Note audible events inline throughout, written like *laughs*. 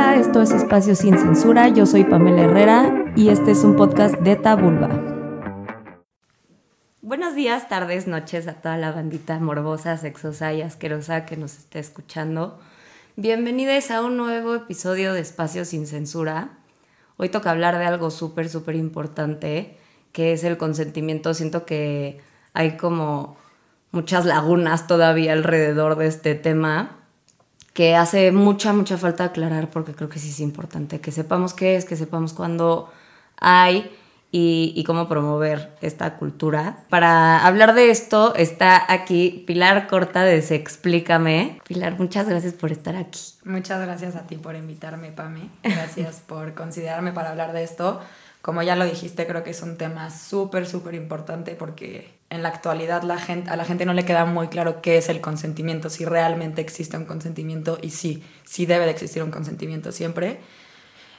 Esto es Espacio Sin Censura, yo soy Pamela Herrera y este es un podcast de Tabulba. Buenos días, tardes, noches a toda la bandita morbosa, sexosa y asquerosa que nos esté escuchando. Bienvenidos a un nuevo episodio de Espacio Sin Censura. Hoy toca hablar de algo súper, súper importante, que es el consentimiento. Siento que hay como muchas lagunas todavía alrededor de este tema que hace mucha, mucha falta aclarar porque creo que sí es importante que sepamos qué es, que sepamos cuándo hay y, cómo promover esta cultura. Para hablar de esto está aquí Pilar Corta de Se Explícame. Pilar, muchas gracias por estar aquí. Muchas gracias a ti por invitarme, Pame. Gracias por considerarme para hablar de esto. Como ya lo dijiste, creo que es un tema súper, súper importante porque en la actualidad la gente, a la gente no le queda muy claro qué es el consentimiento, si realmente existe un consentimiento y sí, sí debe de existir un consentimiento siempre.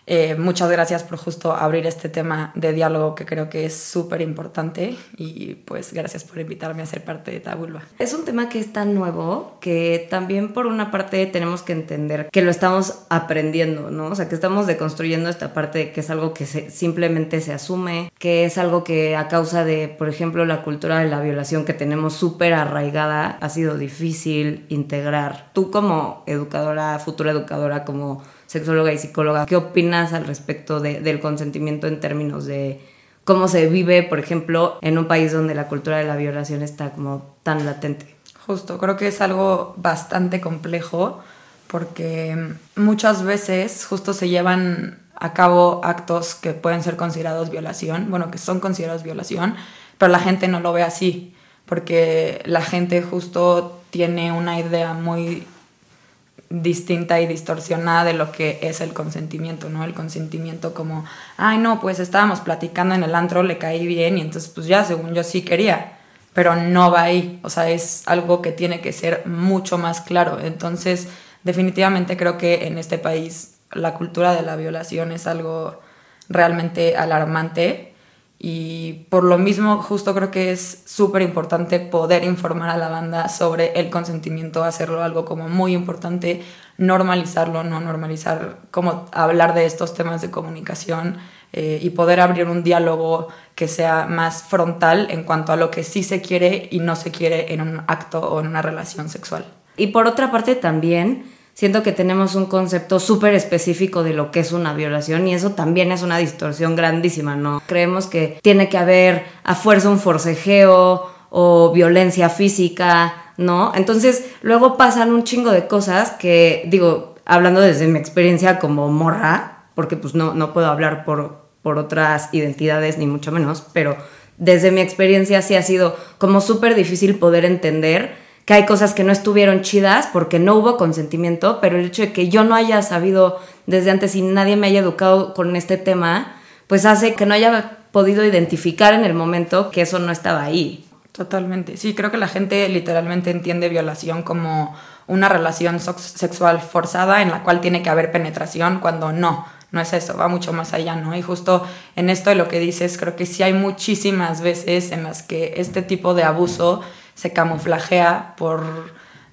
Eh, muchas gracias por justo abrir este tema de diálogo que creo que es súper importante y pues gracias por invitarme a ser parte de Tabulba. Es un tema que es tan nuevo que también por una parte tenemos que entender que lo estamos aprendiendo, ¿no? O sea, que estamos deconstruyendo esta parte que es algo que simplemente se asume, que es algo que a causa de, por ejemplo, la cultura de la violación que tenemos súper arraigada, ha sido difícil integrar. Tú como educadora, futura educadora, como sexóloga y psicóloga, ¿qué opinas al respecto del consentimiento en términos de cómo se vive, por ejemplo, en un país donde la cultura de la violación está como tan latente? Justo, creo que es algo bastante complejo porque muchas veces justo se llevan a cabo actos que pueden ser considerados violación, bueno, que son considerados violación, pero la gente no lo ve así, porque la gente justo tiene una idea muy distinta y distorsionada de lo que es el consentimiento, ¿no? El consentimiento como, ay, no, pues estábamos platicando en el antro, le caí bien y entonces pues ya, según yo sí quería, pero no va ahí, o sea, es algo que tiene que ser mucho más claro. Entonces, definitivamente creo que en este país la cultura de la violación es algo realmente alarmante y por lo mismo, justo creo que es súper importante poder informar a la banda sobre el consentimiento, hacerlo algo como muy importante, normalizarlo, no normalizar, como hablar de estos temas de comunicación eh, y poder abrir un diálogo que sea más frontal en cuanto a lo que sí se quiere y no se quiere en un acto o en una relación sexual. Y por otra parte también siento que tenemos un concepto súper específico de lo que es una violación y eso también es una distorsión grandísima, ¿no? Creemos que tiene que haber a fuerza un forcejeo o violencia física, ¿no? Entonces luego pasan un chingo de cosas que, digo, hablando desde mi experiencia como morra, porque pues no, no puedo hablar por, por otras identidades ni mucho menos, pero desde mi experiencia sí ha sido como súper difícil poder entender que hay cosas que no estuvieron chidas porque no hubo consentimiento, pero el hecho de que yo no haya sabido desde antes y nadie me haya educado con este tema, pues hace que no haya podido identificar en el momento que eso no estaba ahí. Totalmente. Sí, creo que la gente literalmente entiende violación como una relación sexual forzada en la cual tiene que haber penetración cuando no, no es eso, va mucho más allá, ¿no? Y justo en esto de lo que dices, creo que sí hay muchísimas veces en las que este tipo de abuso se camuflajea por,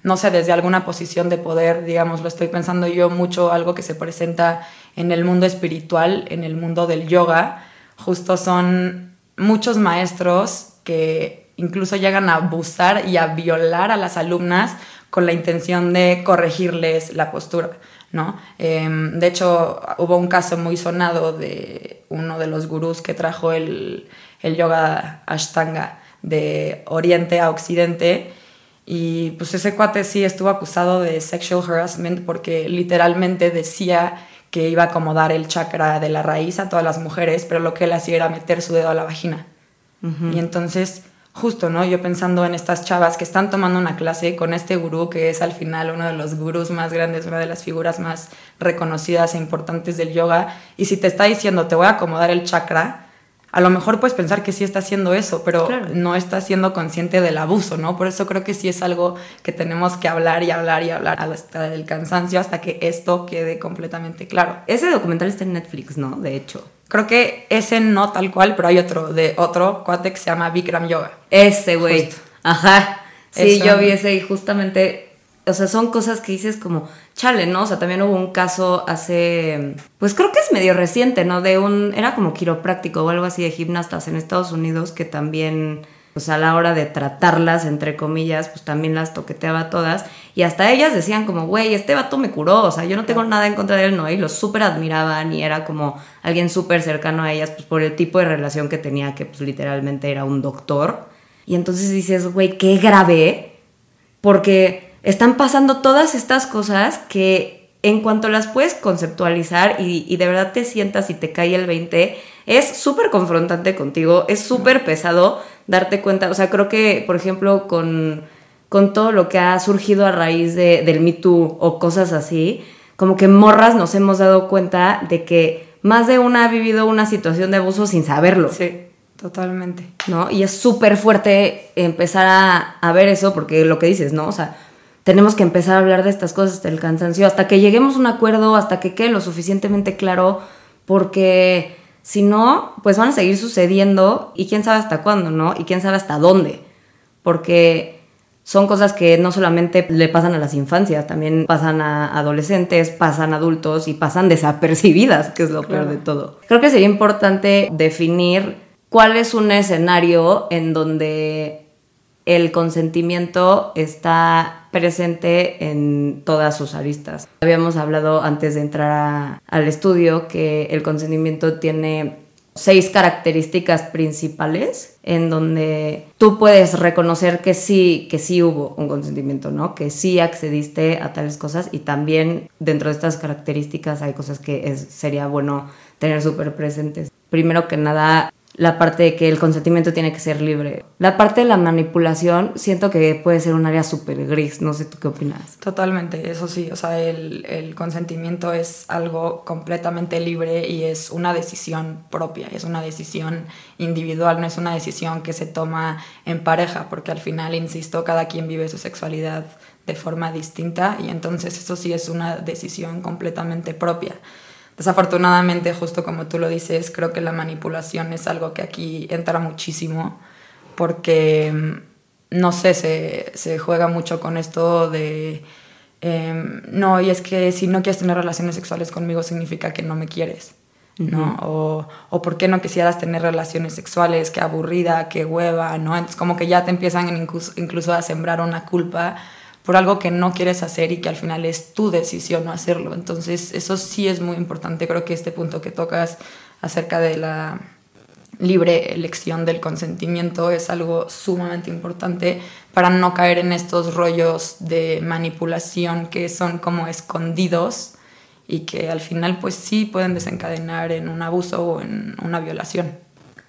no sé, desde alguna posición de poder, digamos, lo estoy pensando yo mucho, algo que se presenta en el mundo espiritual, en el mundo del yoga, justo son muchos maestros que incluso llegan a abusar y a violar a las alumnas con la intención de corregirles la postura. ¿no? Em, de hecho, hubo un caso muy sonado de uno de los gurús que trajo el, el yoga ashtanga de Oriente a Occidente. Y pues ese cuate sí estuvo acusado de sexual harassment porque literalmente decía que iba a acomodar el chakra de la raíz a todas las mujeres, pero lo que él hacía era meter su dedo a la vagina. Y entonces, justo, ¿no? Yo pensando en estas chavas que están tomando una clase con este gurú, que es al final uno de los gurús más grandes, una de las figuras más reconocidas e importantes del yoga, y si te está diciendo, te voy a acomodar el chakra, a lo mejor puedes pensar que sí está haciendo eso, pero no está siendo consciente del abuso, ¿no? Por eso creo que sí es algo que tenemos que hablar y hablar y hablar hasta el cansancio, hasta que esto quede completamente claro. Ese documental está en Netflix, ¿no? De hecho. Creo que ese no tal cual, pero hay otro, de otro cuate que se llama Bikram Yoga. Ese, güey. Ajá. Sí, yo vi ese y justamente O sea, son cosas que dices como, chale, ¿no? O sea, también hubo un caso hace, pues creo que es medio reciente, ¿no? De un, era como quiropráctico o algo así de gimnastas en Estados Unidos que también pues a la hora de tratarlas, entre comillas, pues también las toqueteaba todas. Y hasta ellas decían como, güey, este vato me curó, o sea, yo no tengo nada en contra de él, ¿no? Y lo súper admiraban y era como alguien súper cercano a ellas, pues por el tipo de relación que tenía, que pues literalmente era un doctor. Y entonces dices, güey, qué grave, porque están pasando todas estas cosas que en cuanto las puedes conceptualizar y, y de verdad te sientas y te cae el 20, es súper confrontante contigo, es súper pesado darte cuenta, o sea, creo que, por ejemplo, con, con todo lo que ha surgido a raíz de, del Me Too o cosas así, como que morras nos hemos dado cuenta de que más de una ha vivido una situación de abuso sin saberlo. Sí, totalmente. ¿No? Y es súper fuerte empezar a, a ver eso, porque lo que dices, ¿no? O sea, tenemos que empezar a hablar de estas cosas hasta el cansancio, hasta que lleguemos a un acuerdo, hasta que quede lo suficientemente claro, porque si no, pues van a seguir sucediendo y quién sabe hasta cuándo, ¿no? Y quién sabe hasta dónde. Porque son cosas que no solamente le pasan a las infancias, también pasan a adolescentes, pasan a adultos y pasan desapercibidas, que es lo peor de todo. Creo que sería importante definir cuál es un escenario en donde el consentimiento está presente en todas sus aristas. Habíamos hablado antes de entrar al estudio que el consentimiento tiene seis características principales en donde tú puedes reconocer que sí, que sí hubo un consentimiento, ¿no? Que sí accediste a tales cosas y también dentro de estas características hay cosas que sería bueno tener súper presentes. Primero que nada, la parte de que el consentimiento tiene que ser libre. La parte de la manipulación siento que puede ser un área súper gris, no sé tú qué opinas. Totalmente, eso sí, o sea, el, el, consentimiento es algo completamente libre y es una decisión propia, es una decisión individual, no es una decisión que se toma en pareja, porque al final, insisto, cada quien vive su sexualidad de forma distinta y entonces eso sí es una decisión completamente propia. Desafortunadamente, justo como tú lo dices, creo que la manipulación es algo que aquí entra muchísimo porque, mm, no sé, se, se juega mucho con esto de, em, no, y es que si no quieres tener relaciones sexuales conmigo significa que no me quieres. ¿no? o, o por qué no quisieras tener relaciones sexuales, qué aburrida, qué hueva, ¿no? Entonces como que ya te empiezan incluso, incluso a sembrar una culpa por algo que no quieres hacer y que al final es tu decisión no hacerlo. Entonces, eso sí es muy importante. Creo que este punto que tocas acerca de la libre elección del consentimiento es algo sumamente importante para no caer en estos rollos de manipulación que son como escondidos y que al final pues sí pueden desencadenar en un abuso o en una violación.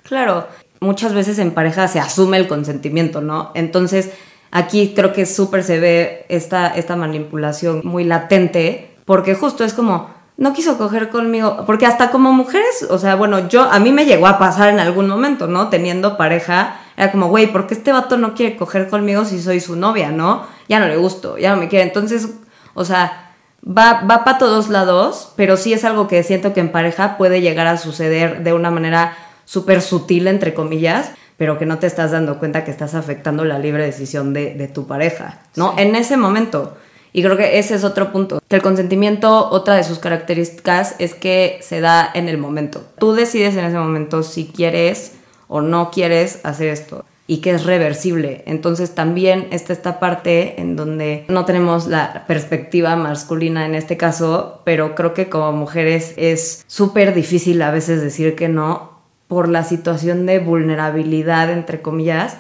Claro, muchas veces en pareja se asume el consentimiento, ¿no? Entonces, Aquí creo que súper se ve esta, esta manipulación muy latente, porque justo es como, no quiso coger conmigo, porque hasta como mujeres, o sea, bueno, yo, a mí me llegó a pasar en algún momento, ¿no? Teniendo pareja, era como, güey, ¿por qué este vato no quiere coger conmigo si soy su novia, ¿no? Ya no le gusto, ya no me quiere. Entonces, o sea, va, va para todos lados, pero sí es algo que siento que en pareja puede llegar a suceder de una manera súper sutil, entre comillas, pero que no te estás dando cuenta que estás afectando la libre decisión de, tu pareja, ¿no? En ese momento. Y creo que ese es otro punto. Que el consentimiento, otra de sus características es que se da en el momento. Tú decides en ese momento si quieres o no quieres hacer esto y que es reversible. Entonces también está esta parte en donde no tenemos la perspectiva masculina en este caso, pero creo que como mujeres es súper difícil a veces decir que no por la situación de vulnerabilidad, entre comillas,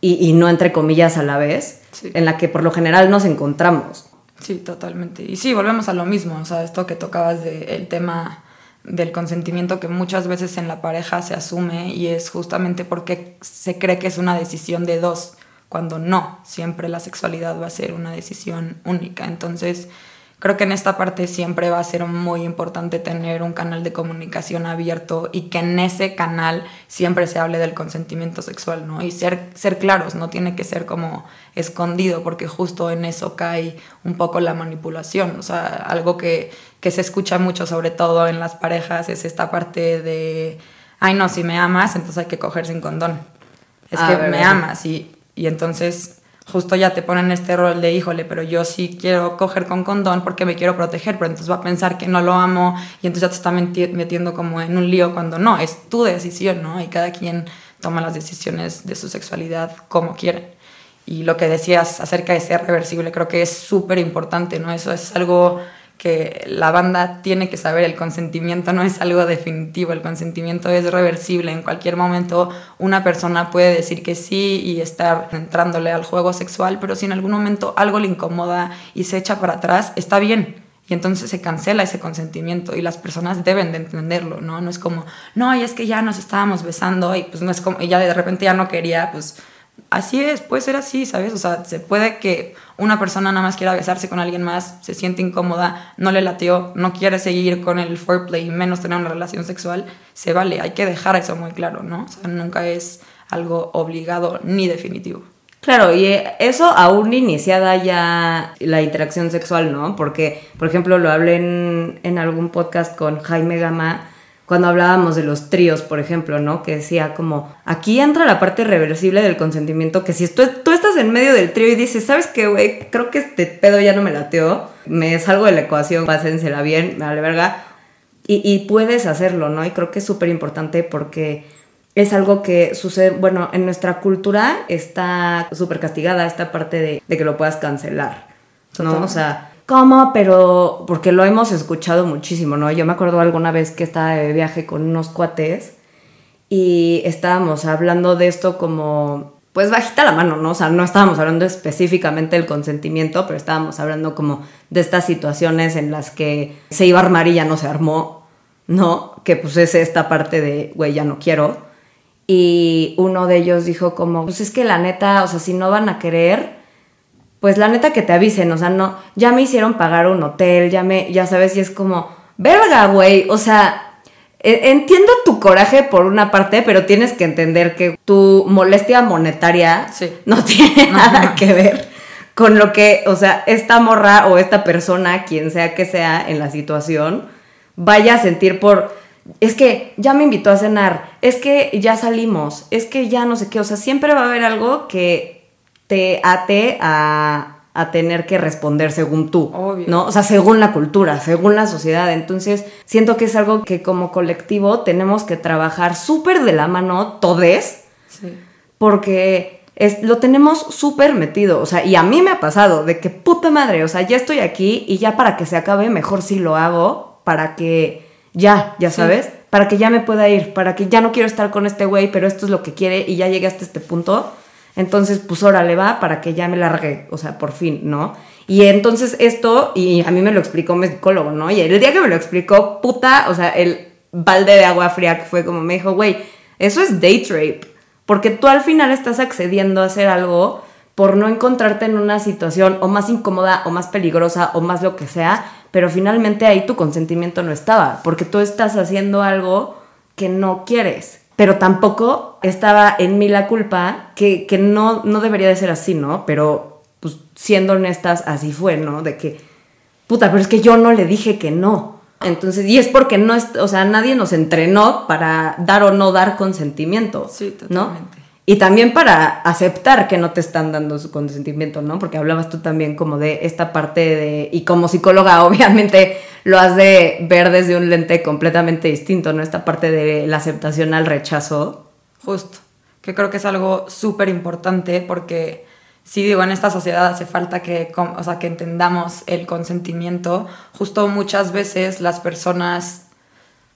y, no entre comillas a la vez, en la que por lo general nos encontramos. Sí, totalmente. Y sí, volvemos a lo mismo, o sea, esto que tocabas del tema del consentimiento que muchas veces en la pareja se asume y es justamente porque se cree que es una decisión de dos, cuando no, siempre la sexualidad va a ser una decisión única. Entonces, Creo que en esta parte siempre va a ser muy importante tener un canal de comunicación abierto y que en ese canal siempre se hable del consentimiento sexual, ¿no? Y ser, ser claros, no tiene que ser como escondido, porque justo en eso cae un poco la manipulación. O sea, algo que, que se escucha mucho, sobre todo en las parejas, es esta parte de, ay no, si me amas, entonces hay que coger sin condón. Es que me amas y, y entonces justo ya te ponen este rol de, híjole, pero yo sí quiero coger con condón porque me quiero proteger, pero entonces va a pensar que no lo amo y entonces ya te está metiendo como en un lío cuando no, es tu decisión, ¿no? Y cada quien toma las decisiones de su sexualidad como quiere. Y lo que decías acerca de ser reversible creo que es súper importante, ¿no? Eso es algo que la banda tiene que saber, el consentimiento no es algo definitivo, el consentimiento es reversible, en cualquier momento una persona puede decir que sí y estar entrándole al juego sexual, pero si en algún momento algo le incomoda y se echa para atrás, está bien. Y entonces se cancela ese consentimiento y las personas deben de entenderlo, ¿no? No es como, no, y es que ya nos estábamos besando y pues no es como, y ya de repente ya no quería, pues así es, puede ser así, ¿sabes? O sea, se puede que una persona nada más quiera besarse con alguien más, se siente incómoda, no le lateó, no quiere seguir con el foreplay, menos tener una relación sexual, se vale, hay que dejar eso muy claro, ¿no? O sea, nunca es algo obligado ni definitivo. Claro, y eso aún iniciada ya la interacción sexual, ¿no? Porque, por ejemplo, lo hablé en, en algún podcast con Jaime Gama, cuando hablábamos de los tríos, por ejemplo, ¿no? Que decía como, aquí entra la parte reversible del consentimiento, que si tú, tú estás en medio del trío y dices, ¿sabes qué, güey? Creo que este pedo ya no me lateó, me salgo de la ecuación, pásensela bien, me vale verga. Y, y puedes hacerlo, ¿no? Y creo que es súper importante porque es algo que sucede, bueno, en nuestra cultura está súper castigada esta parte de, de, que lo puedas cancelar, ¿no? O sea ¿Cómo? Pero porque lo hemos escuchado muchísimo, ¿no? Yo me acuerdo alguna vez que estaba de viaje con unos cuates y estábamos hablando de esto como, pues bajita la mano, ¿no? O sea, no estábamos hablando específicamente del consentimiento, pero estábamos hablando como de estas situaciones en las que se iba a armar y ya no se armó, ¿no? Que pues es esta parte de, güey, ya no quiero. Y uno de ellos dijo como, pues es que la neta, o sea, si no van a querer, pues la neta que te avisen, o sea, no, ya me hicieron pagar un hotel, ya me, ya sabes, y es como, verga, güey, o sea, e, entiendo tu coraje por una parte, pero tienes que entender que tu molestia monetaria no tiene nada que ver con lo que, o sea, esta morra o esta persona, quien sea que sea en la situación, vaya a sentir por, es que ya me invitó a cenar, es que ya salimos, es que ya no sé qué, o sea, siempre va a haber algo que te ate a, tener que responder según tú, ¿no? O sea, según la cultura, según la sociedad. Entonces, siento que es algo que como colectivo tenemos que trabajar súper de la mano, todes, porque es, lo tenemos súper metido. O sea, y a mí me ha pasado de que puta madre, o sea, ya estoy aquí y ya para que se acabe, mejor si lo hago, para que ya, ya sabes, para que ya me pueda ir, para que ya no quiero estar con este güey, pero esto es lo que quiere y ya llegué hasta este punto entonces, pues le va para que ya me largue, o sea, por fin, ¿no? Y entonces esto, y a mí me lo explicó mi psicólogo, ¿no? Y el día que me lo explicó, puta, o sea, el balde de agua fría que fue como me dijo, güey, eso es date rape. Porque tú al final estás accediendo a hacer algo por no encontrarte en una situación o más incómoda o más peligrosa o más lo que sea, pero finalmente ahí tu consentimiento no estaba, porque tú estás haciendo algo que no quieres pero tampoco estaba en mí la culpa, que, no, no debería de ser así, ¿no? Pero, pues, siendo honestas, así fue, ¿no? De que, puta, pero es que yo no le dije que no. Entonces, y es porque no, es, o sea, nadie nos entrenó para dar o no dar consentimiento, sí, totalmente. ¿no? Y también para aceptar que no te están dando su consentimiento, ¿no? Porque hablabas tú también como de esta parte de, y como psicóloga *laughs* obviamente lo has de ver desde un lente completamente distinto, ¿no? Esta parte de la aceptación al rechazo. Justo, que creo que es algo súper importante porque sí digo, en esta sociedad hace falta que, o sea, que entendamos el consentimiento. Justo muchas veces las personas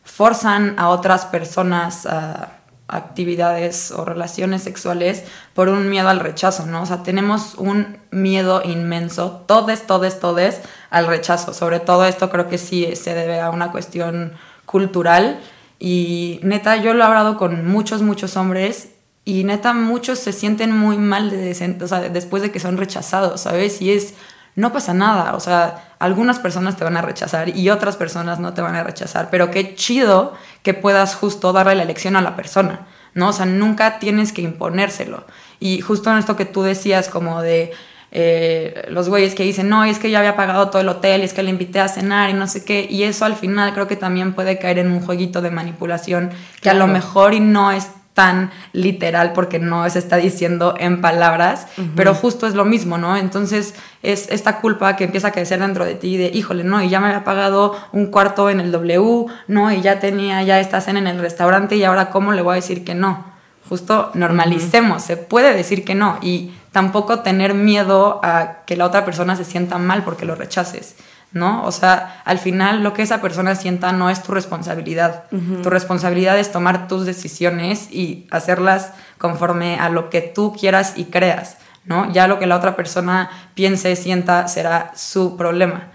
forzan a otras personas a actividades o relaciones sexuales por un miedo al rechazo, ¿no? O sea, tenemos un miedo inmenso, todes, todes, todes, al rechazo. Sobre todo esto creo que sí se debe a una cuestión cultural. Y neta, yo lo he hablado con muchos, muchos hombres y neta, muchos se sienten muy mal después de que son rechazados, ¿sabes? Y es, no pasa nada, o sea, algunas personas te van a rechazar y otras personas no te van a rechazar, pero qué chido que puedas justo darle la elección a la persona, ¿no? O sea, nunca tienes que imponérselo. Y justo en esto que tú decías, como de eh, los güeyes que dicen, no, es que ya había pagado todo el hotel, y es que le invité a cenar y no sé qué, y eso al final creo que también puede caer en un jueguito de manipulación que a lo mejor y no es tan literal porque no se está diciendo en palabras, pero justo es lo mismo, ¿no? Entonces es esta culpa que empieza a crecer dentro de ti de, híjole, no, y ya me había pagado un cuarto en el W, ¿no? Y ya tenía ya esta cena en el restaurante y ahora cómo le voy a decir que no. Justo normalicemos, se puede decir que no y tampoco tener miedo a que la otra persona se sienta mal porque lo rechaces. ¿No? O sea, al final lo que esa persona sienta no es tu responsabilidad. Tu responsabilidad es tomar tus decisiones y hacerlas conforme a lo que tú quieras y creas, ¿no? Ya lo que la otra persona piense, sienta, será su problema.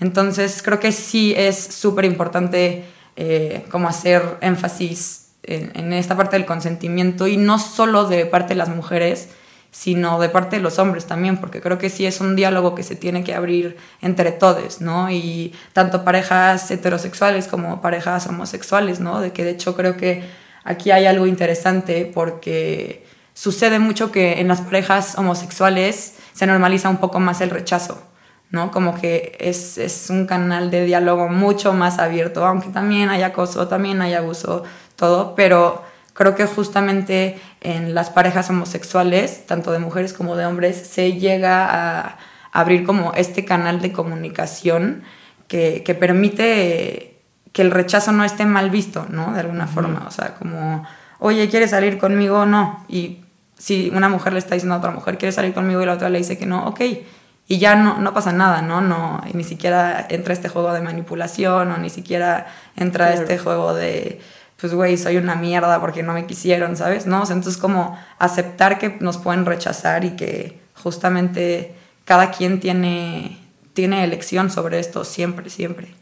Entonces, creo que sí es súper importante eh, como hacer énfasis en, en esta parte del consentimiento y no solo de parte de las mujeres, sino de parte de los hombres también, porque creo que sí es un diálogo que se tiene que abrir entre todos, ¿no? Y tanto parejas heterosexuales como parejas homosexuales, ¿no? De que de hecho creo que aquí hay algo interesante porque sucede mucho que en las parejas homosexuales se normaliza un poco más el rechazo, ¿no? Como que es, es un canal de diálogo mucho más abierto, aunque también hay acoso, también hay abuso, todo, pero creo que justamente en las parejas homosexuales, tanto de mujeres como de hombres, se llega a abrir como este canal de comunicación que, permite que el rechazo no esté mal visto, ¿no? De alguna forma, o sea, como, oye, ¿quieres salir conmigo o no? Y si una mujer le está diciendo a otra mujer, ¿quieres salir conmigo? Y la otra le dice que no, ok. Y ya no, no pasa nada, ¿no? no y ni siquiera entra este juego de manipulación o ni siquiera entra este juego de pues güey, soy una mierda porque no me quisieron, ¿sabes? ¿No? entonces como aceptar que nos pueden rechazar y que justamente cada quien tiene, tiene elección sobre esto siempre, siempre.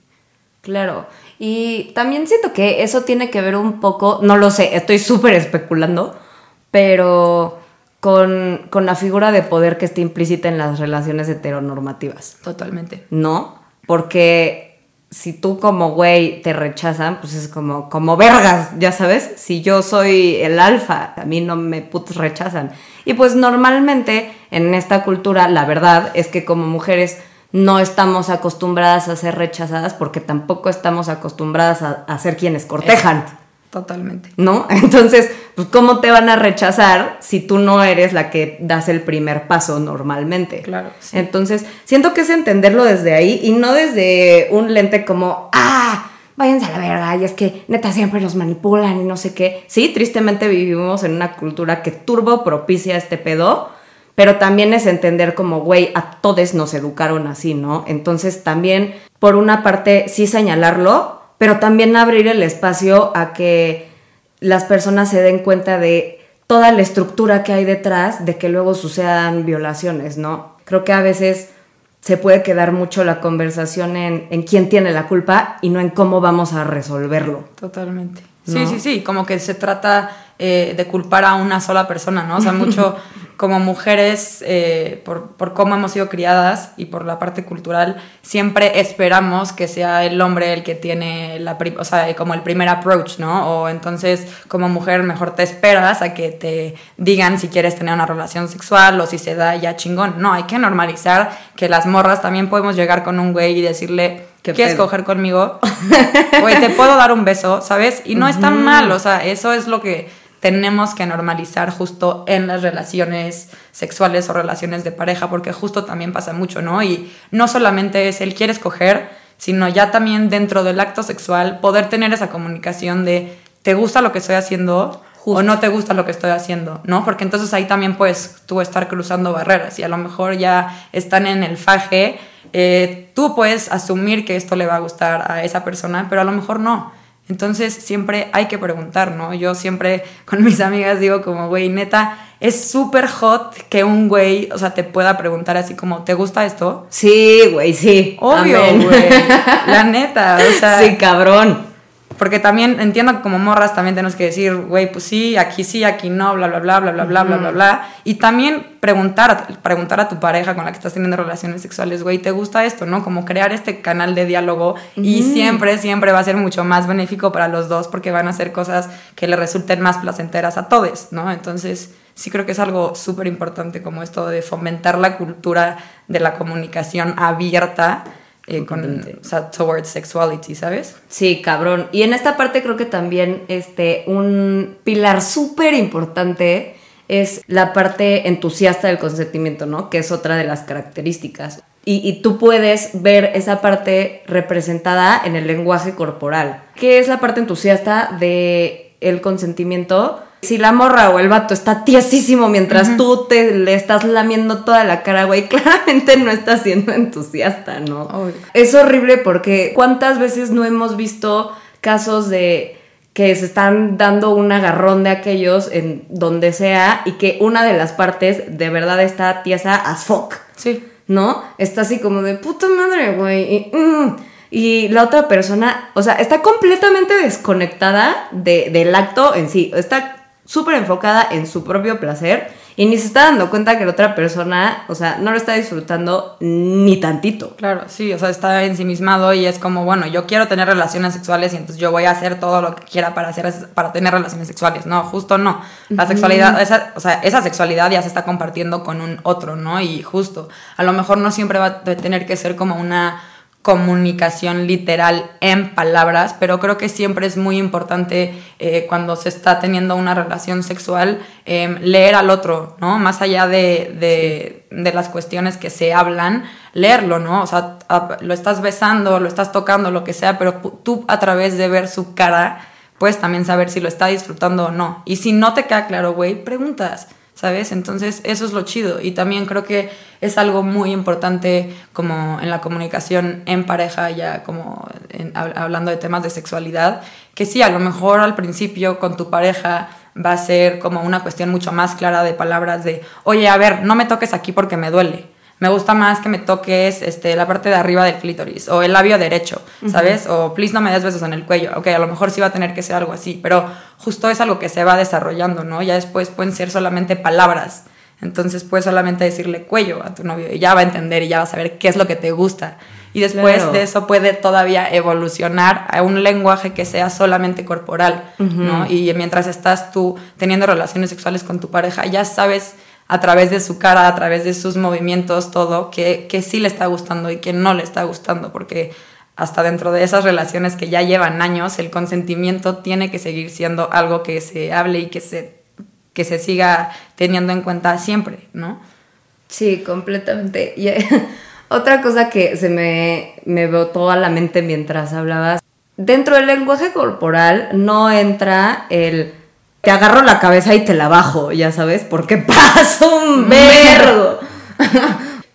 Claro, y también siento que eso tiene que ver un poco, no lo sé, estoy súper especulando, pero con, con la figura de poder que está implícita en las relaciones heteronormativas. Totalmente. ¿No? Porque si tú como güey te rechazan, pues es como, como vergas, ya sabes. Si yo soy el alfa, a mí no me putos rechazan. Y pues normalmente en esta cultura la verdad es que como mujeres no estamos acostumbradas a ser rechazadas porque tampoco estamos acostumbradas a, ser quienes cortejan. Totalmente. ¿No? *laughs* Entonces, pues, ¿cómo te van a rechazar si tú no eres la que das el primer paso normalmente? Claro. Entonces, siento que es entenderlo desde ahí y no desde un lente como, ah, váyanse a la verga, y es que neta siempre los manipulan y no sé qué. Sí, tristemente vivimos en una cultura que turbo propicia este pedo, pero también es entender como, güey, a todos nos educaron así, ¿no? Entonces, también, por una parte, sí señalarlo, pero también abrir el espacio a que las personas se den cuenta de toda la estructura que hay detrás de que luego sucedan violaciones, ¿no? Creo que a veces se puede quedar mucho la conversación en, quién tiene la culpa y no en cómo vamos a resolverlo. Totalmente. Sí, sí, sí, como que se trata eh, de culpar a una sola persona, ¿no? O sea, mucho *laughs* como mujeres, eh, por, por, cómo hemos sido criadas y por la parte cultural, siempre esperamos que sea el hombre el que tiene la, o sea, como el primer approach, ¿no? O entonces, como mujer, mejor te esperas a que te digan si quieres tener una relación sexual o si se da ya chingón. No, hay que normalizar que las morras también podemos llegar con un güey y decirle, ¿quieres coger conmigo? *laughs* Güey, te puedo dar un beso, ¿sabes? Y no es tan mal, o sea, eso es lo que tenemos que normalizar justo en las relaciones sexuales o relaciones de pareja, porque justo también pasa mucho, ¿no? Y no solamente es el quiere escoger, sino ya también dentro del acto sexual poder tener esa comunicación de ¿te gusta lo que estoy haciendo? O no te gusta lo que estoy haciendo, ¿no? Porque entonces ahí también puedes tú estar cruzando barreras y a lo mejor ya están en el faje, eh, tú puedes asumir que esto le va a gustar a esa persona, pero a lo mejor no. Entonces siempre hay que preguntar, ¿no? Yo siempre con mis amigas digo como, güey, neta, es súper hot que un güey, o sea, te pueda preguntar así como, ¿te gusta esto? Sí, güey, sí. Obvio, güey. *laughs* La neta, o sea. Sí, cabrón. Porque también entiendo que como morras también tenemos que decir, güey, pues sí, aquí sí, aquí no, bla, bla, bla, bla, bla, bla, bla, bla, bla. Y también preguntar, preguntar a tu pareja con la que estás teniendo relaciones sexuales, güey, ¿te gusta esto, no? Como crear este canal de diálogo y siempre, siempre va a ser mucho más benéfico para los dos porque van a hacer cosas que le resulten más placenteras a todos, ¿no? Entonces, sí creo que es algo súper importante como esto de fomentar la cultura de la comunicación abierta eh, con, o sea, towards sexuality, ¿sabes? Sí, cabrón. Y en esta parte creo que también este, un pilar súper importante es la parte entusiasta del consentimiento, ¿no? Que es otra de las características. Y, y, tú puedes ver esa parte representada en el lenguaje corporal. ¿Qué es la parte entusiasta del el consentimiento? Si la morra o el vato está tiesísimo mientras tú te le estás lamiendo toda la cara, güey, *laughs* claramente no está siendo entusiasta, ¿no? Es horrible porque cuántas veces no hemos visto casos de que se están dando un agarrón de aquellos en donde sea y que una de las partes de verdad está tiesa as fuck. Sí. ¿No? Está así como de puta madre, güey. Y, mm, y, la otra persona, o sea, está completamente desconectada de, del acto en sí. Está súper enfocada en su propio placer y ni se está dando cuenta que la otra persona, o sea, no lo está disfrutando ni tantito. Claro, sí, o sea, está ensimismado y es como, bueno, yo quiero tener relaciones sexuales y entonces yo voy a hacer todo lo que quiera para, hacer, para tener relaciones sexuales. No, justo no. La sexualidad, esa, o sea, esa sexualidad ya se está compartiendo con un otro, ¿no? Y justo, a lo mejor no siempre va a tener que ser como una comunicación literal en palabras, pero creo que siempre es muy importante eh, cuando se está teniendo una relación sexual em, leer al otro, ¿no? Más allá de, de, las cuestiones que se hablan, leerlo, ¿no? O sea, lo estás besando, lo estás tocando, lo que sea, pero tú a través de ver su cara puedes también saber si lo está disfrutando o no. Y si no te queda claro, güey, preguntas. ¿Sabes? Entonces eso es lo chido y también creo que es algo muy importante como en la comunicación en pareja, ya como hablando de temas de sexualidad, que sí, a lo mejor al principio con tu pareja va a ser como una cuestión mucho más clara de palabras de, oye, a ver, no me toques aquí porque me duele me gusta más que me toques este, la parte de arriba del clítoris o el labio derecho, ¿sabes? O please no me des besos en el cuello. Ok, a lo mejor sí va a tener que ser algo así, pero justo es algo que se va desarrollando, ¿no? Ya después pueden ser solamente palabras. Entonces puedes solamente decirle cuello a tu novio y ya va a entender y ya va a saber qué es lo que te gusta. Y después de eso puede todavía evolucionar a un lenguaje que sea solamente corporal, ¿no? Y mientras estás tú teniendo relaciones sexuales con tu pareja, ya sabes a través de su cara, a través de sus movimientos, todo, que, que sí le está gustando y que no le está gustando, porque hasta dentro de esas relaciones que ya llevan años, el consentimiento tiene que seguir siendo algo que se hable y que se, que se siga teniendo en cuenta siempre, ¿no? Sí, completamente. Y *laughs* otra cosa que se me, me botó a la mente mientras hablabas, dentro del lenguaje corporal no entra el te agarro la cabeza y te la bajo, ya sabes, porque *laughs* paso un vergo.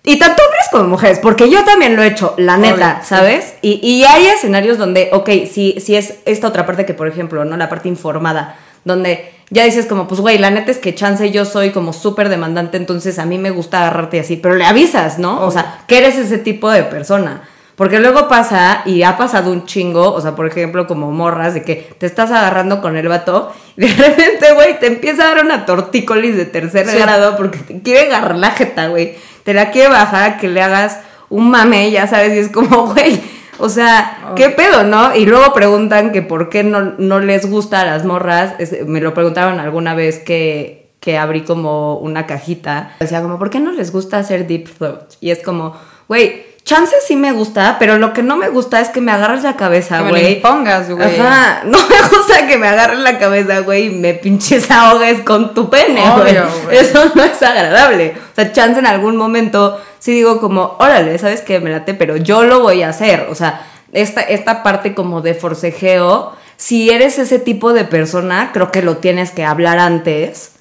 y tanto hombres como mujeres, porque yo también lo he hecho, la neta, ¿sabes? Y, y, hay escenarios donde, ok, si, si es esta otra parte que, por ejemplo, ¿no? La parte informada, donde ya dices como, pues, güey, la neta es que chance yo soy como súper demandante, entonces a mí me gusta agarrarte así, pero le avisas, ¿no? O sea, que eres ese tipo de persona. Porque luego pasa, y ha pasado un chingo, o sea, por ejemplo, como morras, de que te estás agarrando con el vato, y de *laughs* repente, güey, te empieza a dar una tortícolis de tercer grado porque te quiere agarrar la jeta, güey. Te la quiere bajar que le hagas un mame, ya sabes, y es como, *laughs* güey, o sea, ¿qué pedo, no? Y luego preguntan que por qué no, no les gusta a las morras. me lo preguntaron alguna vez que, que abrí como una cajita. Decía como, ¿por qué no les gusta hacer deep throat? Y es como, güey, Chance sí me gusta, pero lo que no me gusta es que me agarres la cabeza, güey. Que me pongas, güey. Ajá, *laughs* no me gusta que me agarres la cabeza, güey, y me pinches ahogues con tu pene, güey. Eso *laughs* no es agradable. O sea, chance en algún momento sí digo como, órale, ¿sabes qué? Me late, pero yo lo voy a hacer. O sea, esta, esta parte como de forcejeo, si eres ese tipo de persona, creo que lo tienes que hablar antes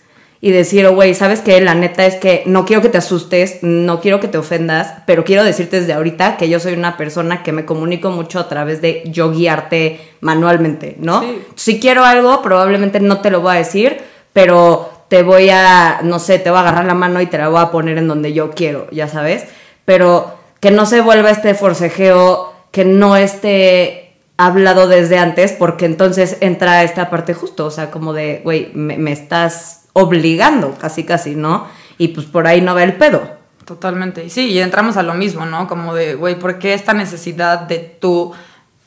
y decir, oh, güey, ¿sabes qué? La neta es que no quiero que te asustes, no quiero que te ofendas, pero quiero decirte desde ahorita que yo soy una persona que me comunico mucho a través de yo guiarte manualmente, ¿no? Si quiero algo, probablemente no te lo voy a decir, pero te voy a, no sé, te voy a agarrar la mano y te la voy a poner en donde yo quiero, ya sabes. Pero que no se vuelva este forcejeo, que no esté hablado desde antes, porque entonces entra esta parte justo, o sea, como de, güey, me estás obligando, casi casi, ¿no? Y pues por ahí no va el pedo. Totalmente. Sí, y entramos a lo mismo, ¿no? Como de, güey, ¿por qué esta necesidad de tú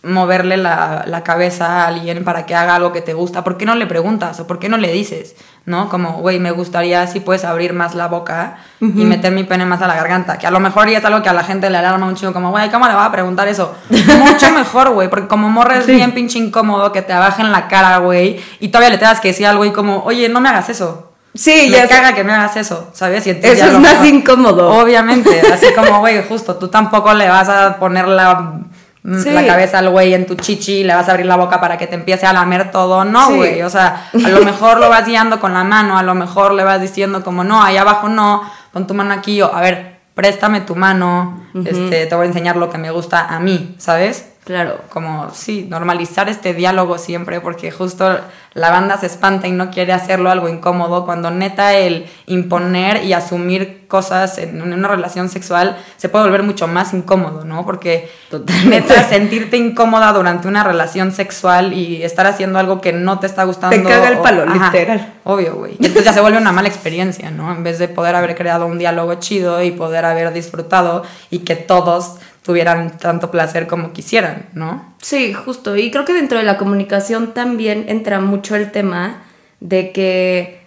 moverle la, la, cabeza a alguien para que haga algo que te gusta, ¿por qué no le preguntas o por qué no le dices? ¿No? Como, güey, me gustaría si puedes abrir más la boca y meter mi pene más a la garganta, que a lo mejor ya es algo que a la gente le alarma un chingo, como, güey, ¿cómo le va a preguntar eso? Mucho *laughs* mejor, güey, porque como morra es bien pinche incómodo que te abajen la cara, güey, y todavía le tengas que decir algo y como, oye, no me hagas eso. Sí, me ya caga que me hagas eso, ¿sabes? Y eso es más incómodo. Obviamente, así como, güey, justo, tú tampoco le vas a poner la la cabeza al güey en tu chichi, le vas a abrir la boca para que te empiece a lamer todo. No, güey. O sea, a lo mejor lo vas guiando con la mano, a lo mejor le vas diciendo como, no, ahí abajo no, con tu mano aquí, o a ver, préstame tu mano, este, te voy a enseñar lo que me gusta a mí, ¿sabes? Claro. Como, sí, normalizar este diálogo siempre, porque justo la banda se espanta y no quiere hacerlo algo incómodo, cuando neta el imponer y asumir cosas en una relación sexual se puede volver mucho más incómodo, ¿no? Porque neta sentirte incómoda durante una relación sexual y estar haciendo algo que no te está gustando. Te caga el palo, literal. Obvio, güey. Entonces ya se vuelve una mala experiencia, ¿no? En vez de poder haber creado un diálogo chido y poder haber disfrutado y que todos tuvieran tanto placer como quisieran, ¿no? Sí, justo. Y creo que dentro de la comunicación también entra mucho el tema de que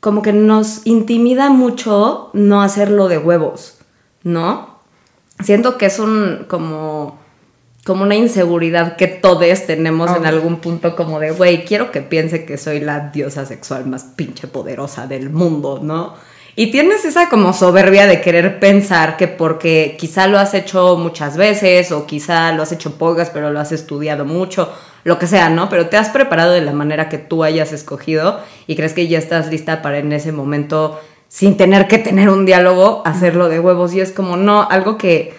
como que nos intimida mucho no hacerlo de huevos, ¿no? Siento que es un como como una inseguridad que todos tenemos en algún punto como de, güey, quiero que piense que soy la diosa sexual más pinche poderosa del mundo, ¿no? Y tienes esa como soberbia de querer pensar que porque quizá lo has hecho muchas veces o quizá lo has hecho pocas, pero lo has estudiado mucho, lo que sea, ¿no? Pero te has preparado de la manera que tú hayas escogido y crees que ya estás lista para en ese momento, sin tener que tener un diálogo, hacerlo de huevos. Y es como, no, algo que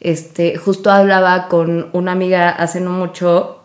este, justo hablaba con una amiga hace no mucho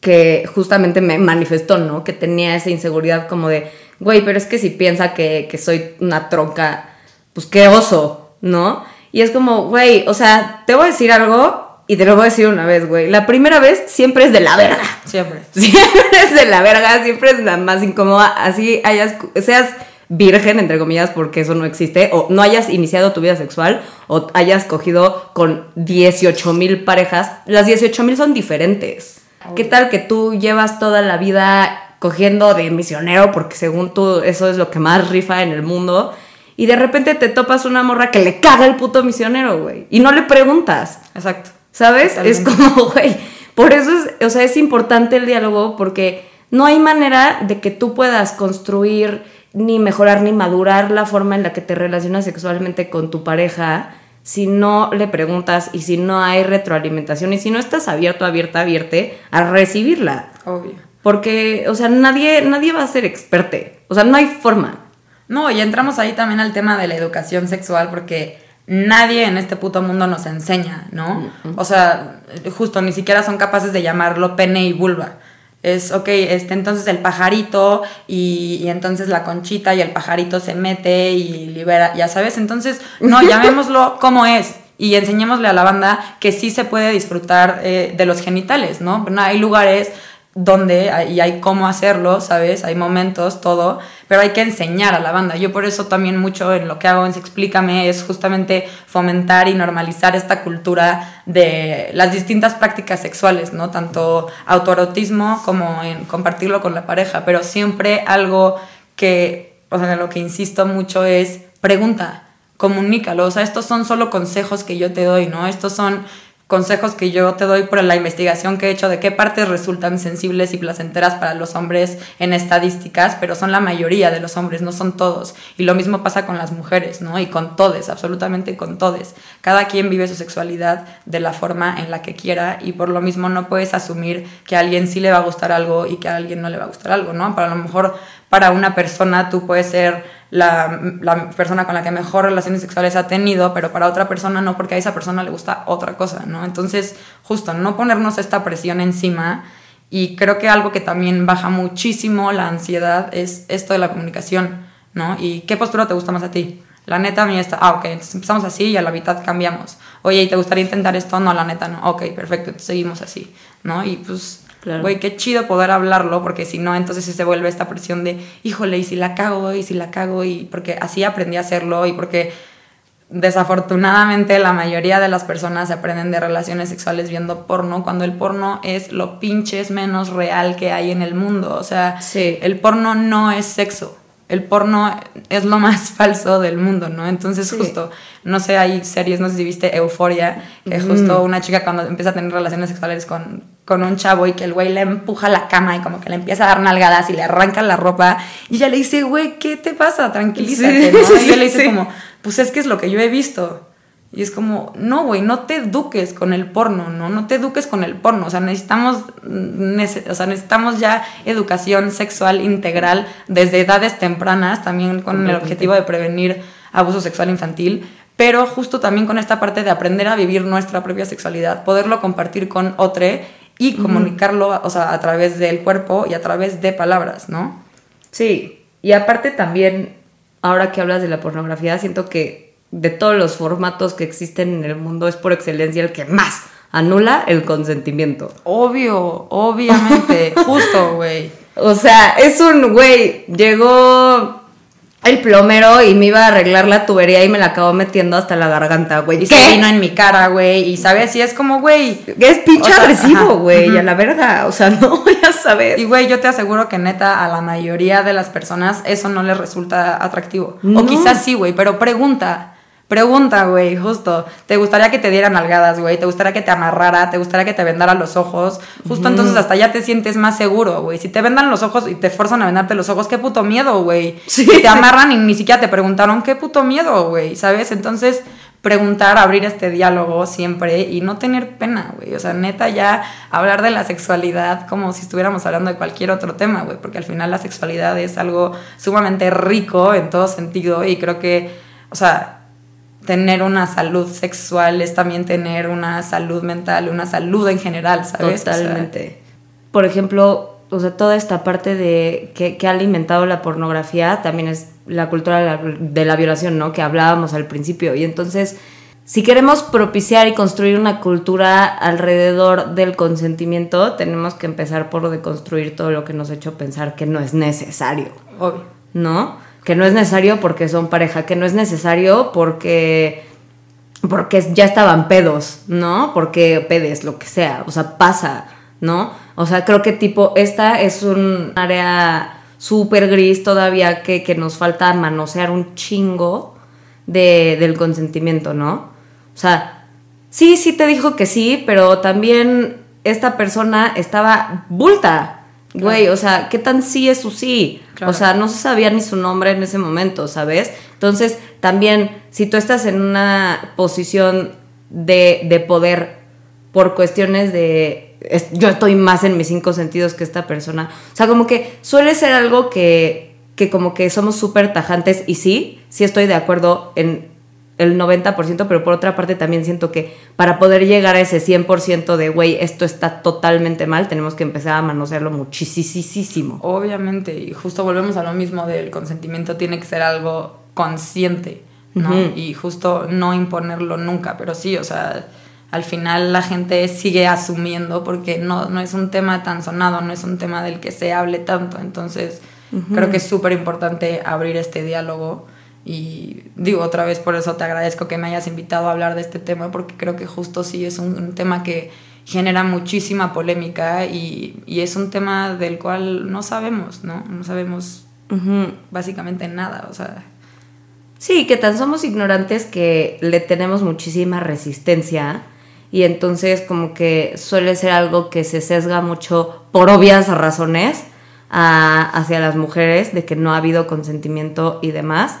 que justamente me manifestó, ¿no? Que tenía esa inseguridad como de güey, pero es que si piensa que, soy una tronca, pues qué oso, ¿no? Y es como, güey, o sea, te voy a decir algo y te lo voy a decir una vez, güey. La primera vez siempre es de la verga. Siempre. *laughs* Siempre es de la verga, siempre es la más incómoda. Así hayas, seas virgen, entre comillas, porque eso no existe, o no hayas iniciado tu vida sexual, o hayas cogido con 18 mil parejas. Las 18 mil son diferentes. ¿Qué tal que tú llevas toda la vida cogiendo de misionero porque según tú eso es lo que más rifa en el mundo. Y de repente te topas una morra que le caga el puto misionero, güey. Y no le preguntas. Exacto. ¿Sabes? Es como, *laughs* güey. Por eso es, o sea, es importante el diálogo porque no hay manera de que tú puedas construir ni mejorar ni madurar la forma en la que te relacionas sexualmente con tu pareja si no le preguntas y si no hay retroalimentación y si no estás abierto, abierta, abierte a recibirla. Obvio. Porque, o sea, nadie, nadie va a ser experte. O sea, no hay forma. No, y entramos ahí también al tema de la educación sexual, porque nadie en este puto mundo nos enseña, ¿no? O sea, justo ni siquiera son capaces de llamarlo pene y vulva. Es, ok, este, entonces el pajarito y, y, entonces la conchita y el pajarito se mete y libera, ya sabes, entonces, no, *laughs* llamémoslo como es y enseñémosle a la banda que sí se puede disfrutar eh, de los genitales, ¿no? no hay lugares dónde y hay cómo hacerlo, ¿sabes? Hay momentos, todo, pero hay que enseñar a la banda. Yo por eso también mucho en lo que hago en Explícame es justamente fomentar y normalizar esta cultura de las distintas prácticas sexuales, ¿no? Tanto autoerotismo como en compartirlo con la pareja, pero siempre algo que, o sea, lo que insisto mucho es pregunta, comunícalo, o sea, estos son solo consejos que yo te doy, ¿no? Estos son consejos que yo te doy por la investigación que he hecho de qué partes resultan sensibles y placenteras para los hombres en estadísticas, pero son la mayoría de los hombres, no son todos. Y lo mismo pasa con las mujeres, ¿no? Y con todes, absolutamente con todes. Cada quien vive su sexualidad de la forma en la que quiera y por lo mismo no puedes asumir que a alguien sí le va a gustar algo y que a alguien no le va a gustar algo, ¿no? Para lo mejor para una persona tú puedes ser la, la, persona con la que mejor relaciones sexuales ha tenido, pero para otra persona no, porque a esa persona le gusta otra cosa, ¿no? Entonces, justo, no ponernos esta presión encima. Y creo que algo que también baja muchísimo la ansiedad es esto de la comunicación, ¿no? ¿Y qué postura te gusta más a ti? La neta a mí está, ah, ok, entonces empezamos así y a la mitad cambiamos. Oye, ¿y te gustaría intentar esto? No, la neta no. Ok, perfecto, seguimos así, ¿no? Y pues Güey, qué chido poder hablarlo, porque si no, entonces se vuelve esta presión de, híjole, y si la cago, y si la cago, y porque así aprendí a hacerlo, y porque desafortunadamente la mayoría de las personas aprenden de relaciones sexuales viendo porno cuando el porno es lo pinches menos real que hay en el mundo. O sea, Sí. el porno no es sexo. El porno es lo más *laughs* falso del mundo, ¿no? Entonces, Sí. justo, no sé, hay series, no sé si viste Euforia, que justo una chica cuando empieza a tener relaciones sexuales con, con un chavo y que el güey le empuja a la cama y como que le empieza a dar nalgadas y le arranca la ropa y ella le dice, güey, ¿qué te pasa? Tranquilízate, Sí, ¿no? *laughs* Y él le dice sí. como, pues es que es lo que yo he visto. Y es como, no, güey, no te eduques con el porno, ¿no? No te eduques con el porno. O sea, necesitamos, nece- o sea, necesitamos ya educación sexual integral desde edades tempranas, también con el objetivo de prevenir abuso sexual infantil, pero justo también con esta parte de aprender a vivir nuestra propia sexualidad, poderlo compartir con otro y comunicarlo, o sea, a través del cuerpo y a través de palabras, ¿no? Sí, y aparte también, ahora que hablas de la pornografía, siento que de todos los formatos que existen en el mundo es por excelencia el que más anula el consentimiento. Obvio, obviamente, *laughs* justo, güey. O sea, es un güey, llegó el plomero y me iba a arreglar la tubería y me la acabó metiendo hasta la garganta, güey. Y se vino en mi cara, güey. Y sabes, y es como, güey. Es pinche O sea, agresivo, güey, ujú. a la verga. O sea, *laughs* no voy a saber. Y güey, yo te aseguro que neta a la mayoría de las personas eso no les resulta atractivo. No. O quizás sí, güey, pero pregunta. Pregunta, güey, justo. ¿Te gustaría que te dieran algadas, güey? ¿Te gustaría que te amarrara? ¿Te gustaría que te vendara los ojos? Justo entonces hasta ya te sientes más seguro, güey. Si te vendan los ojos y te forzan a vendarte los ojos, qué puto miedo, güey. Sí. Si te amarran y ni siquiera te preguntaron, qué puto miedo, güey, ¿sabes? Entonces, preguntar, abrir este diálogo siempre y no tener pena, güey. O sea, neta, ya hablar de la sexualidad como si estuviéramos hablando de cualquier otro tema, güey, porque al final la sexualidad es algo sumamente rico en todo sentido y creo que, o sea, tener una salud sexual es también tener una salud mental, una salud en general, ¿sabes? O sea, Totalmente. Por ejemplo, o sea, toda esta parte de que, que ha alimentado la pornografía también es la cultura de la, de la violación, ¿no? Que hablábamos al principio. Y entonces, si queremos propiciar y construir una cultura alrededor del consentimiento, tenemos que empezar por deconstruir todo lo que nos ha hecho pensar que no es necesario. obvio. ¿no? Que no es necesario porque son pareja, que no es necesario porque porque ya estaban pedos, ¿no? Porque pedes, lo que sea, o sea, pasa, ¿no? O sea, creo que tipo, esta es un área súper gris todavía que, que nos falta manosear un chingo de, del consentimiento, ¿no? O sea, sí, sí te dijo que sí, pero también esta persona estaba bulta, güey, o sea, ¿qué tan sí es su sí? Claro. O sea, no se sabía ni su nombre en ese momento, ¿sabes? Entonces, también, si tú estás en una posición de, de poder por cuestiones de... es- yo estoy más en mis cinco sentidos que esta persona. O sea, como que suele ser algo que, que como que somos súper tajantes y sí, sí estoy de acuerdo en el 90%, pero por otra parte también siento que para poder llegar a ese 100% de, güey, esto está totalmente mal, tenemos que empezar a manosearlo muchísimo. Obviamente, y justo volvemos a lo mismo del consentimiento, tiene que ser algo consciente, ¿no? Y justo no imponerlo nunca, pero sí, o sea, al final la gente sigue asumiendo porque no, no es un tema tan sonado, no es un tema del que se hable tanto, entonces creo que es súper importante abrir este diálogo y digo otra vez por eso te agradezco que me hayas invitado a hablar de este tema porque creo que justo sí es un, un tema que genera muchísima polémica y, y es un tema del cual no sabemos, ¿no? No sabemos básicamente nada, o sea, Sí, que tan somos ignorantes que le tenemos muchísima resistencia y entonces como que suele ser algo que se sesga mucho por obvias razones a- hacia las mujeres de que no ha habido consentimiento y demás,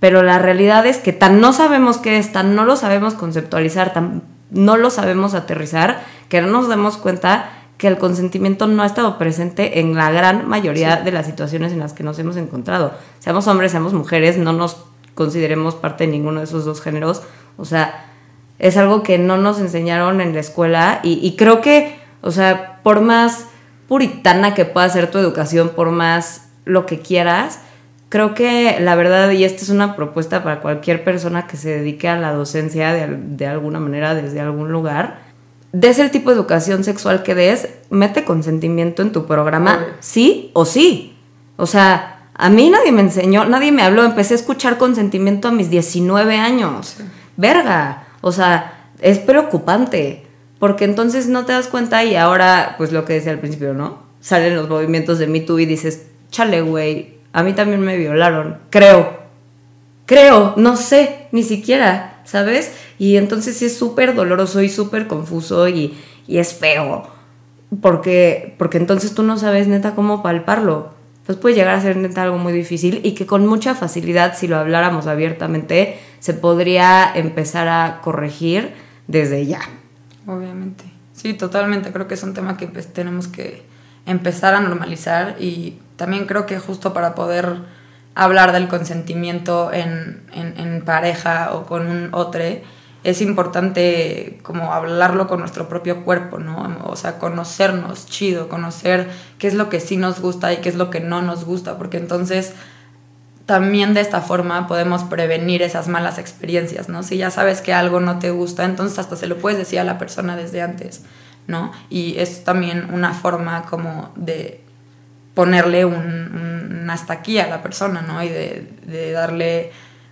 pero la realidad es que tan no sabemos qué es, tan no lo sabemos conceptualizar, tan no lo sabemos aterrizar, que no nos demos cuenta que el consentimiento no ha estado presente en la gran mayoría de las situaciones en las que nos hemos encontrado. Seamos hombres, seamos mujeres, no nos consideremos parte de ninguno de esos dos géneros. O sea, es algo que no nos enseñaron en la escuela y, y creo que, o sea, por más puritana que pueda ser tu educación, por más lo que quieras, creo que la verdad, y esta es una propuesta para cualquier persona que se dedique a la docencia de, de alguna manera desde algún lugar, des el tipo de educación sexual que des, mete consentimiento en tu programa, Obvio. sí o sí. O sea, A mí nadie me enseñó, nadie me habló, empecé a escuchar consentimiento a mis 19 años. Verga, o sea, es preocupante, porque entonces no te das cuenta y ahora, pues lo que decía al principio, ¿no? Salen los movimientos de Me Too y dices, chale, güey, a mí también me violaron, creo, creo, no sé, ni siquiera, ¿sabes? Y entonces sí es súper doloroso y súper confuso y, y es feo, porque, porque entonces tú no sabes neta cómo palparlo pues puede llegar a ser neta algo muy difícil y que con mucha facilidad, si lo habláramos abiertamente, se podría empezar a corregir desde ya. Obviamente. Sí, totalmente. Creo que es un tema que pues, tenemos que empezar a normalizar y también creo que justo para poder hablar del consentimiento en, en, pareja o con un otro, es importante como hablarlo con nuestro propio cuerpo, ¿no? O sea, conocernos chido, conocer qué es lo que sí nos gusta y qué es lo que no nos gusta, porque entonces también de esta forma podemos prevenir esas malas experiencias, ¿no? Si ya sabes que algo no te gusta, entonces hasta se lo puedes decir a la persona desde antes, ¿no? Y es también una forma como de ponerle un, hasta aquí a la persona, ¿no? Y de, de darle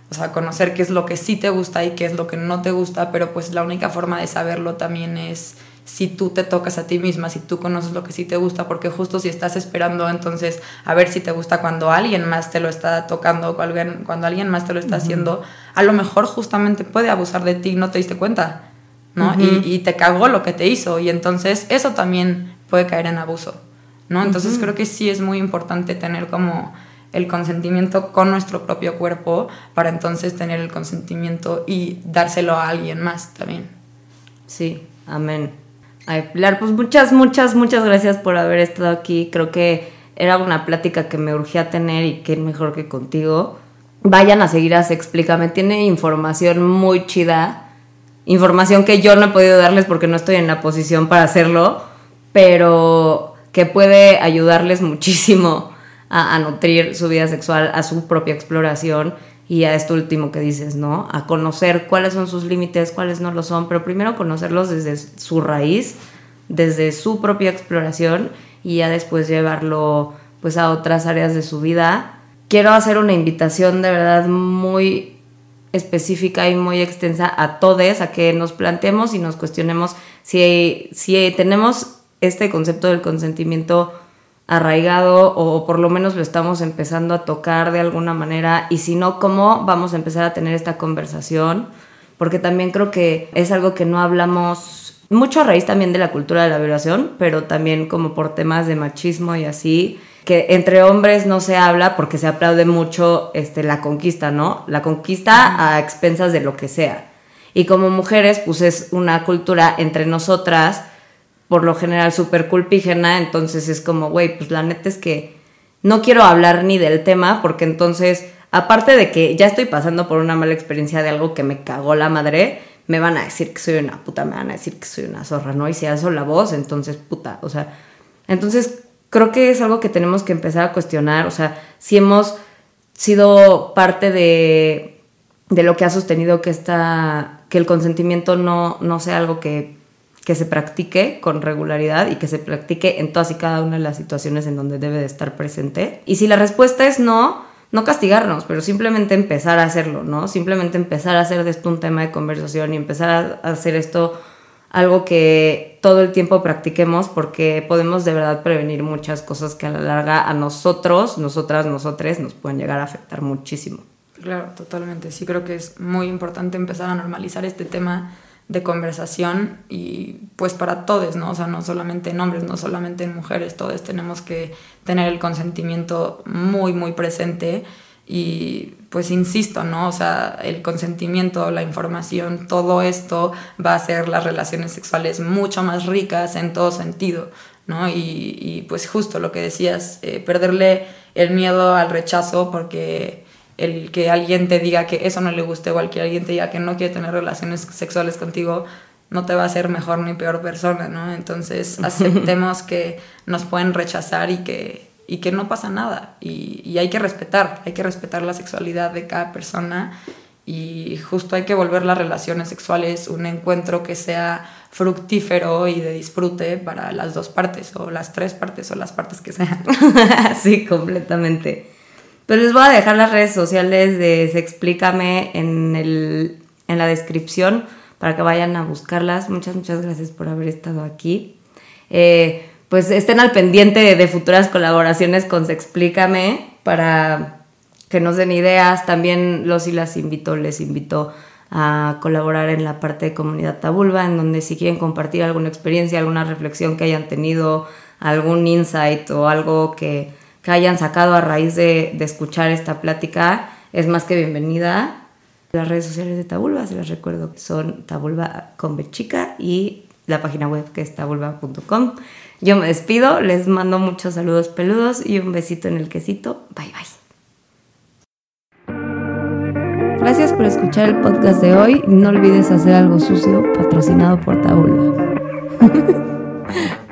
o sea, conocer qué es lo que sí te gusta y qué es lo que no te gusta, pero pues la única forma de saberlo también es si tú te tocas a ti misma, si tú conoces lo que sí te gusta, porque justo si estás esperando entonces a ver si te gusta cuando alguien más te lo está tocando, cuando cuando alguien más te lo está haciendo, a lo mejor justamente puede abusar de ti y no te diste cuenta, ¿no? y, y, te cagó lo que te hizo y entonces eso también puede caer en abuso, ¿no? Entonces creo que sí es muy importante tener como el consentimiento con nuestro propio cuerpo para entonces tener el consentimiento y dárselo a alguien más también. Sí, amén. Ay, Pilar, pues muchas, muchas, muchas gracias por haber estado aquí. Creo que era una plática que me urgía tener y qué mejor que contigo. Vayan a seguir a Se Explícame, tiene información muy chida. Información que yo no he podido darles porque no estoy en la posición para hacerlo, pero que puede ayudarles muchísimo a, nutrir su vida sexual, a su propia exploración y a esto último que dices, ¿no? A conocer cuáles son sus límites, cuáles no lo son, pero primero conocerlos desde su raíz, desde su propia exploración y ya después llevarlo pues a otras áreas de su vida. Quiero hacer una invitación de verdad muy específica y muy extensa a todos a que nos planteemos y nos cuestionemos si, si tenemos este concepto del consentimiento arraigado o por lo menos lo estamos empezando a tocar de alguna manera y si no, ¿cómo vamos a empezar a tener esta conversación? Porque también creo que es algo que no hablamos mucho a raíz también de la cultura de la violación, pero también como por temas de machismo y así, que entre hombres no se habla porque se aplaude mucho este, la conquista, ¿no? La conquista a expensas de lo que sea. Y como mujeres, pues es una cultura entre nosotras por lo general súper culpígena, entonces es como, güey, pues la neta es que no quiero hablar ni del tema porque entonces, aparte de que ya estoy pasando por una mala experiencia de algo que me cagó la madre, me van a decir que soy una puta, me van a decir que soy una zorra, ¿no? Y si alzo la voz, entonces puta, o sea, entonces creo que es algo que tenemos que empezar a cuestionar, o sea, si hemos sido parte de, de lo que ha sostenido que, esta, que el consentimiento no, no sea algo que que se practique con regularidad y que se practique en todas y cada una de las situaciones en donde debe de estar presente. Y si la respuesta es no, no castigarnos, pero simplemente empezar a hacerlo, ¿no? Simplemente empezar a hacer de esto un tema de conversación y empezar a hacer esto algo que todo el tiempo practiquemos porque podemos de verdad prevenir muchas cosas que a la larga a nosotros, nosotras, nosotres nos pueden llegar a afectar muchísimo. Claro, totalmente. Sí creo que es muy importante empezar a normalizar este tema de conversación y pues para todos, ¿no? O sea, no solamente en hombres, no solamente en mujeres, todos tenemos que tener el consentimiento muy, muy presente y pues insisto, ¿no? O sea, el consentimiento, la información, todo esto va a hacer las relaciones sexuales mucho más ricas en todo sentido, ¿no? Y, pues justo lo que decías, eh, perderle el miedo al rechazo porque el que alguien te diga que eso no le guste o al que alguien te diga que no quiere tener relaciones sexuales contigo, no te va a hacer mejor ni peor persona, ¿no? Entonces *laughs* aceptemos que nos pueden rechazar y que, y que no pasa nada. Y, y, hay que respetar, hay que respetar la sexualidad de cada persona y justo hay que volver las relaciones sexuales un encuentro que sea fructífero y de disfrute para las dos partes o las tres partes o las partes que sean. *laughs* sí, completamente. Pues les voy a dejar las redes sociales de Se Explícame en, el, en la descripción para que vayan a buscarlas. Muchas, muchas gracias por haber estado aquí. Eh, pues estén al pendiente de, futuras colaboraciones con Se Explícame para que nos den ideas. También los y las invito, les invito a colaborar en la parte de comunidad Tabulba, en donde si quieren compartir alguna experiencia, alguna reflexión que hayan tenido, algún insight o algo que, que hayan sacado a raíz de, escuchar esta plática, es más que bienvenida. Las redes sociales de Tabulba, se las recuerdo, son Tabulba con Chica y la página web que es tabulba.com. Yo me despido, les mando muchos saludos peludos y un besito en el quesito. Bye bye. Gracias por escuchar el podcast de hoy. No olvides hacer algo sucio patrocinado por Tabulba. *laughs*